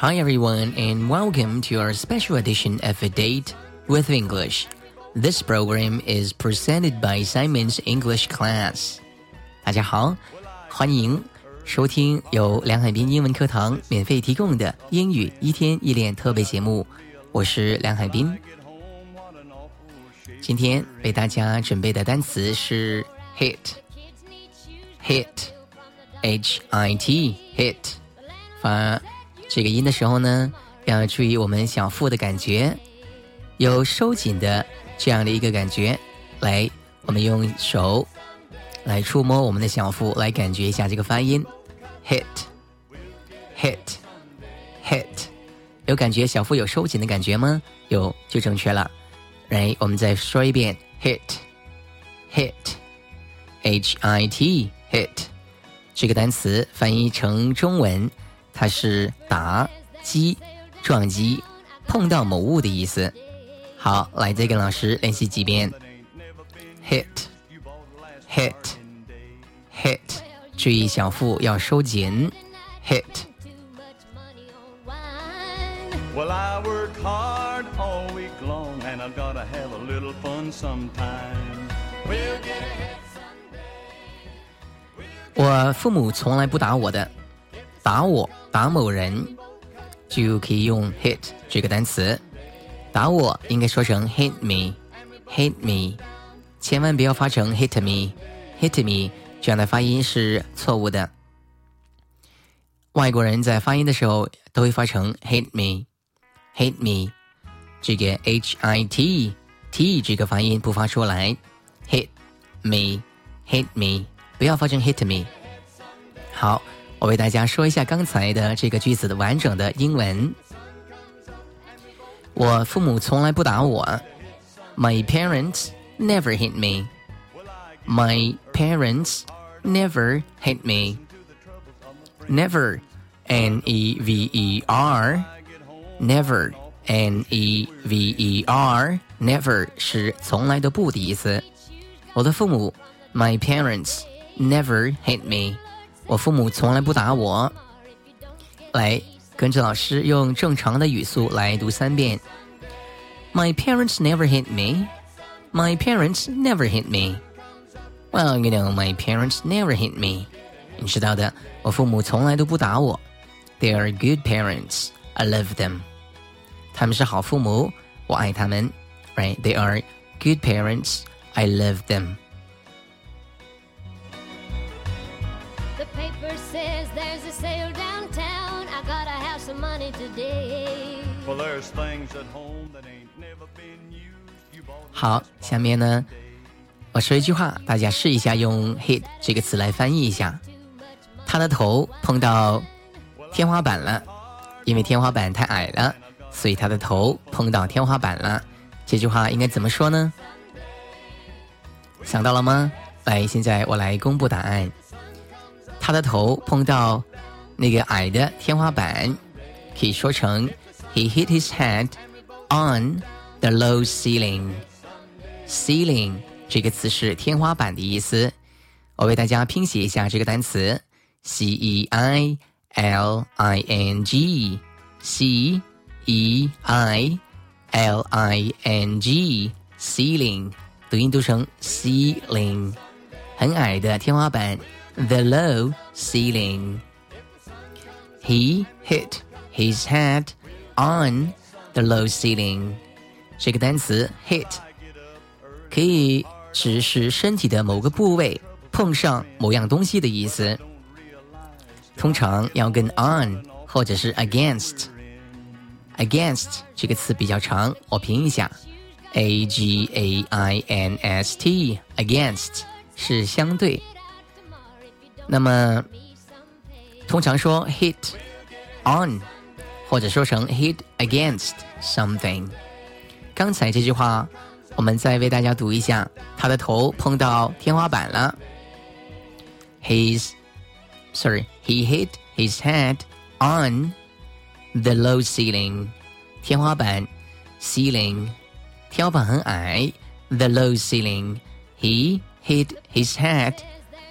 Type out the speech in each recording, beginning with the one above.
Hi everyone and welcome to our special edition of A Date with English. This program is presented by Simon's English Class. 大家好，欢迎收听由梁海滨英文课堂免费提供的英语一天一练特别节目。我是梁海滨。今天为大家准备的单词是 hit，hit，h i t，hit。发 这个音的时候呢，要注意我们小腹的感觉，有收紧的这样的一个感觉。来，我们用手来触摸我们的小腹，来感觉一下这个发音。hit，hit，hit，有感觉小腹有收紧的感觉吗？有，就正确了。来，我们再说一遍，hit，hit，h i t，hit，这个单词翻译成中文，它是打击、撞击、碰到某物的意思。好，来再跟老师练习几遍，hit，hit，hit，注意小腹要收紧，hit。Well, I work hard all week long, and I've got to have a little fun sometime. We'll get ahead someday. 我父母从来不打我的，打我打某人就可以用 hit 这个单词。打我应该说成 hit me，hit me，千万不要发成 hit me，hit me 这样的发音是错误的。外国人在发音的时候都会发成 hit me，hit me，这个 h i t t 这个发音不发出来，hit me，hit me，不要发成 hit me。好，我为大家说一下刚才的这个句子的完整的英文。我父母从来不打我，My parents never hit me. My parents never hit me. Never, N E V E R. Never, n e v e r, never 是从来都不的意思。我的父母，my parents never hit me。 我父母从来不打我。来，跟着老师用正常的语速来读三遍。My parents never hit me. My parents never hit me. Well, you know, my parents never hit me. 你知道的，我父母从来都不打我。They are good parents. I love them. 他们是好父母，我爱他们。Right? They are good parents. I love them. Says there's a sale downtown. I gotta have some money today. Well, there's things at home that ain't never been used. You bought 好，下面呢，我说一句话，大家试一下用 hit 这个词来翻译一下。他的头碰到天花板了，因为天花板太矮了。所以他的头碰到天花板了，这句话应该怎么说呢？想到了吗？来，现在我来公布答案。他的头碰到那个矮的天花板，可以说成 He hit his head on the low ceiling. Ceiling 这个词是天花板的意思。我为大家拼写一下这个单词：C E I L I N G C。E I L I N G ceiling 读音读成 ceiling，很矮的天花板 ，the low ceiling。He hit his head on the low ceiling。这个单词 hit 可以指使身体的某个部位碰上某样东西的意思，通常要跟 on 或者是 against。against 这个词比较长，我拼一下，a g a i n s t against 是相对。 那么通常说 hit on，或者说成 hit against something。刚才这句话，我们再为大家读一下，他的头碰到天花板了。His sorry, he hit his head on the low ceiling，天花板，ceiling，天花板很矮，the low ceiling，he hit his head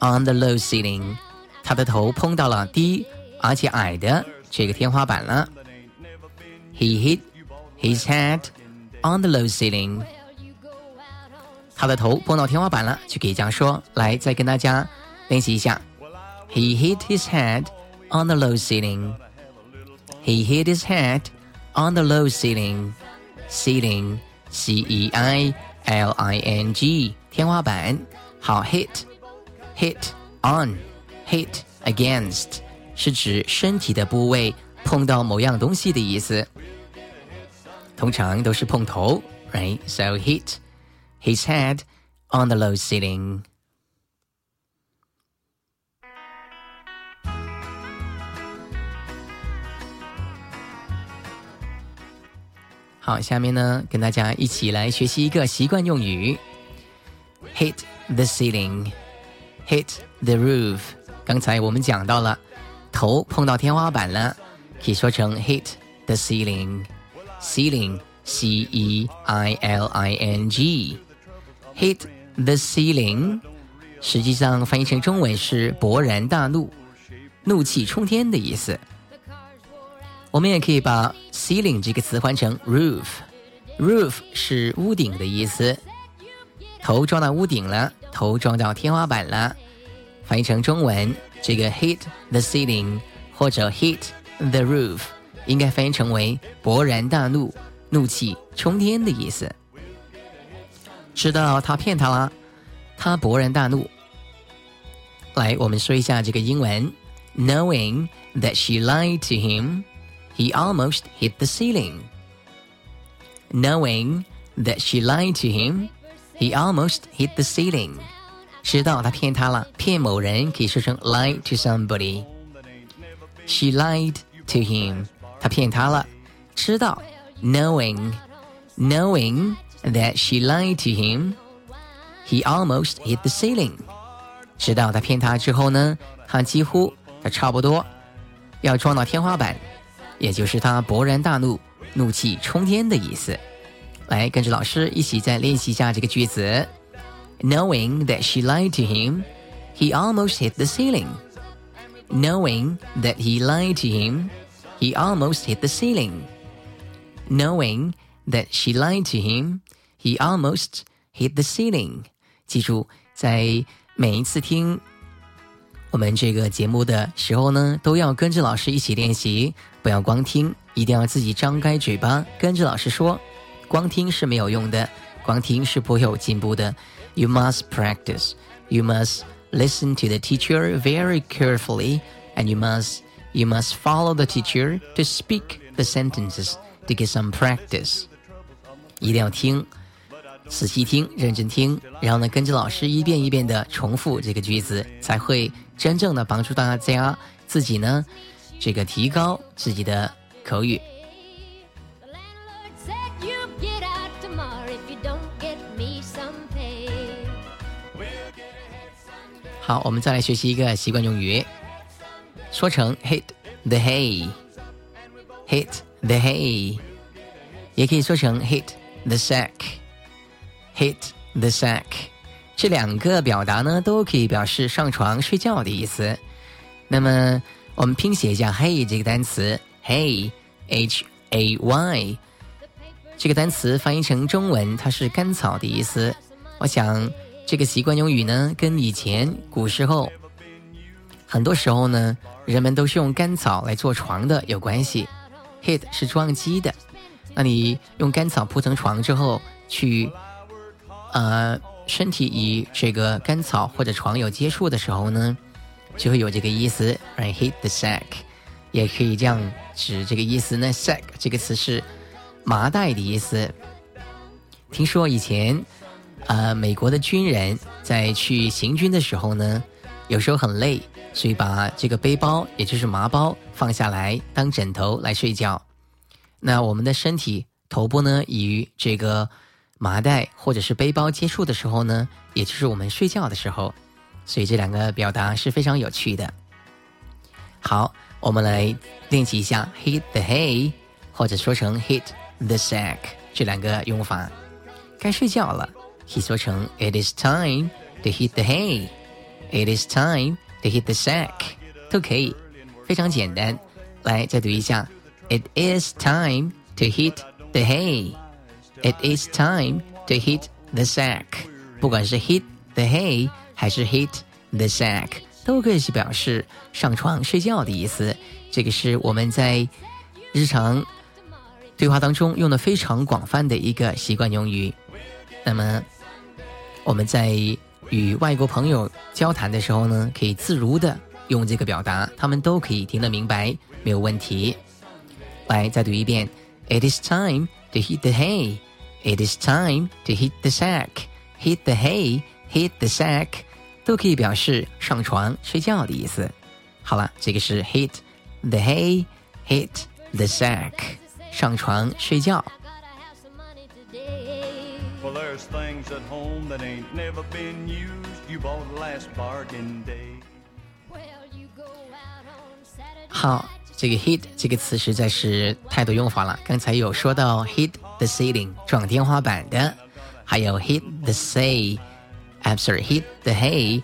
on the low ceiling，他的头碰到了低而且矮的这个天花板了。 He hit his head on the low ceiling。他的头碰到天花板了，就可以这样说。来，再跟大家练习一下。He hit his head on the low ceiling. He hit his head on the low ceiling. Ceiling, C-E-I L I N G，天花板。好，hit Hit on hit against 是指身体的部位碰到某样东西的意思，通常都是碰头，right？So hit his head on the low ceiling. 好，下面呢，跟大家一起来学习一个习惯用语：hit the ceiling Hit the roof。刚才我们讲到了，头碰到天花板了，可以说成 hit the ceiling。ceiling，c e i l i n g，hit the ceiling，实际上翻译成中文是勃然大怒、怒气冲天的意思。我们也可以把 ceiling 这个词换成 roof，roof 是屋顶的意思。头撞到屋顶了，头撞到天花板了。翻译成中文，这个 hit the ceiling 或者 hit the roof 应该翻译成为勃然大怒、怒气冲天的意思。知道他骗他了，他勃然大怒。来，我们说一下这个英文：Knowing that she lied to him, he almost hit the ceiling. Knowing that she lied to him, he almost hit the ceiling. 知道他骗他了，骗某人可以说成 lie to somebody。She lied to him，他骗他了。知道，knowing knowing that she lied to him, he almost hit the ceiling。知道他骗他之后呢，他几乎他差不多要撞到天花板，也就是他勃然大怒、怒气冲天的意思。 来，跟着老师一起再练习一下这个句子。Knowing that she lied to him, he almost hit the ceiling. Knowing that he lied to him, he almost hit the ceiling. Knowing that she lied to him, he almost hit the ceiling. 记住，在每一次听我们这个节目的时候呢，都要跟着老师一起练习，不要光听，一定要自己张开嘴巴跟着老师说。光听是没有用的，光听是不会有进步的。You must practice. You must listen to the teacher very carefully, and you must you must follow the teacher to speak the sentences to get some practice. 一定要听，仔细听，认真听，然后呢，跟着老师一遍一遍的重复这个句子，才会真正的帮助大家自己呢，这个提高自己的口语。好，我们再来学习一个习惯用语，说成 hit the hay，hit the hay，也可以说成 hit the sack，hit the sack。这两个表达呢，都可以表示上床睡觉的意思。那么，我们拼写一下 hay 这个单词，hay，h a y，这个单词翻译成中文，它是干草的意思。我想。这个习惯用语呢，跟以前古时候很多时候呢，人们都是用干草来做床的有关系。Hit 是撞击的，那你用干草铺成床之后，去呃身体与这个干草或者床有接触的时候呢，就会有这个意思。Right，hit the sack，也可以这样指这个意思呢。Sack 这个词是麻袋的意思。听说以前。呃，美国的军人在去行军的时候呢，有时候很累，所以把这个背包，也就是麻包放下来当枕头来睡觉。那我们的身体头部呢，与这个麻袋或者是背包接触的时候呢，也就是我们睡觉的时候。所以这两个表达是非常有趣的。好，我们来练习一下 hit the hay，或者说成 hit the sack 这两个用法。该睡觉了。可以说成 "It is time to hit the hay", "It is time to hit the sack" 都可以，非常简单。来，再读一下 "It is time to hit the hay. It is time to hit the sack. 不管是 hit the hay 还是 hit the sack，都可以是表示上床睡觉的意思。这个是我们在日常对话当中用的非常广泛的一个习惯用语。那么我们在与外国朋友交谈的时候呢，可以自如的用这个表达，他们都可以听得明白，没有问题。来，再读一遍：It is time to hit the hay. It is time to hit the sack. Hit the hay, hit the sack，都可以表示上床睡觉的意思。好了，这个是 hit the hay, hit the sack，上床睡觉。There's things at home that ain't never been used. You bought last bargain day. Well, you go out on Saturday 好，这个 hit 这个词实在是太多用法了。刚才有说到 hit the ceiling 撞天花板的，还有 hit the say，啊，sorry hit the hay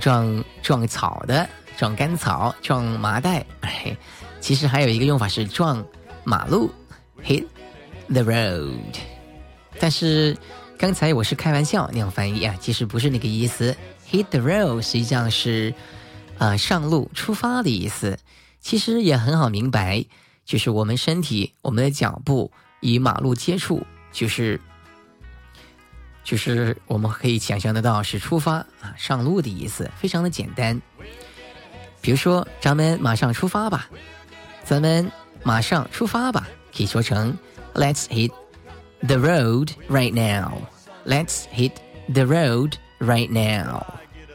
撞撞草的，撞干草，撞麻袋。哎，其实还有一个用法是撞马路，hit the road。但是刚才我是开玩笑那样翻译啊，其实不是那个意思。Hit the road 实际上是、呃上路出发的意思。其实也很好明白，就是我们身体、我们的脚步与马路接触，就是就是我们可以想象得到是出发啊上路的意思，非常的简单。比如说，咱们马上出发吧，咱们马上出发吧，可以说成 Let's hit the road right now. Let's hit the road right now.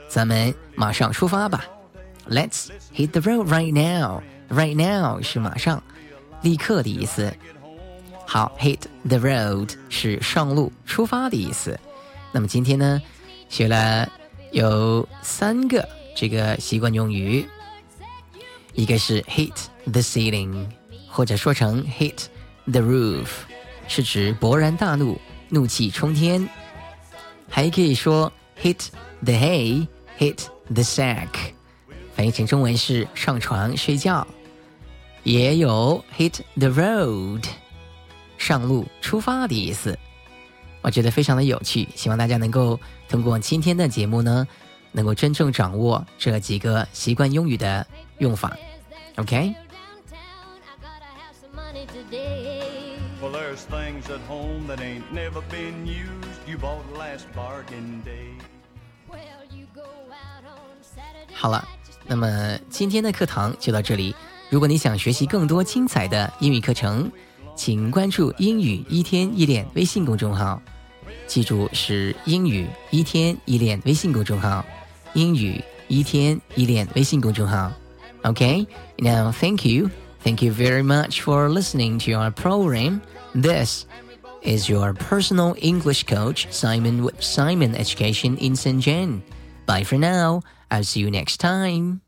咱们马上出发吧。Let's hit the road right now. Right now 是马上、立刻的意思。好，hit the road 是上路、出发的意思。那么今天呢，学了有三个这个习惯用语，一个是 hit the ceiling，或者说成 hit the roof， 是指勃然大怒、怒气冲天。还可以说 hit the hay，hit the sack，翻译成中文是上床睡觉。也有 hit the road，上路出发的意思。我觉得非常的有趣，希望大家能够通过今天的节目呢，能够真正掌握这几个习惯用语的用法。OK，there's things at home that ain't never been used. You bought last bargain day. Well, you go out on Saturday 好了 night, just 那么今天的课堂就到这里。如果你想学习更多精彩的英语课程，请关注“英语一天一练”微信公众号。记住是“英语一天一练”微信公众号，“英语一天一练”微信公众号。Okay, now thank you, thank you very much for listening to our program. This is your personal English coach Simon with Simon Education in Shenzhen. Bye for now. I'll see you next time.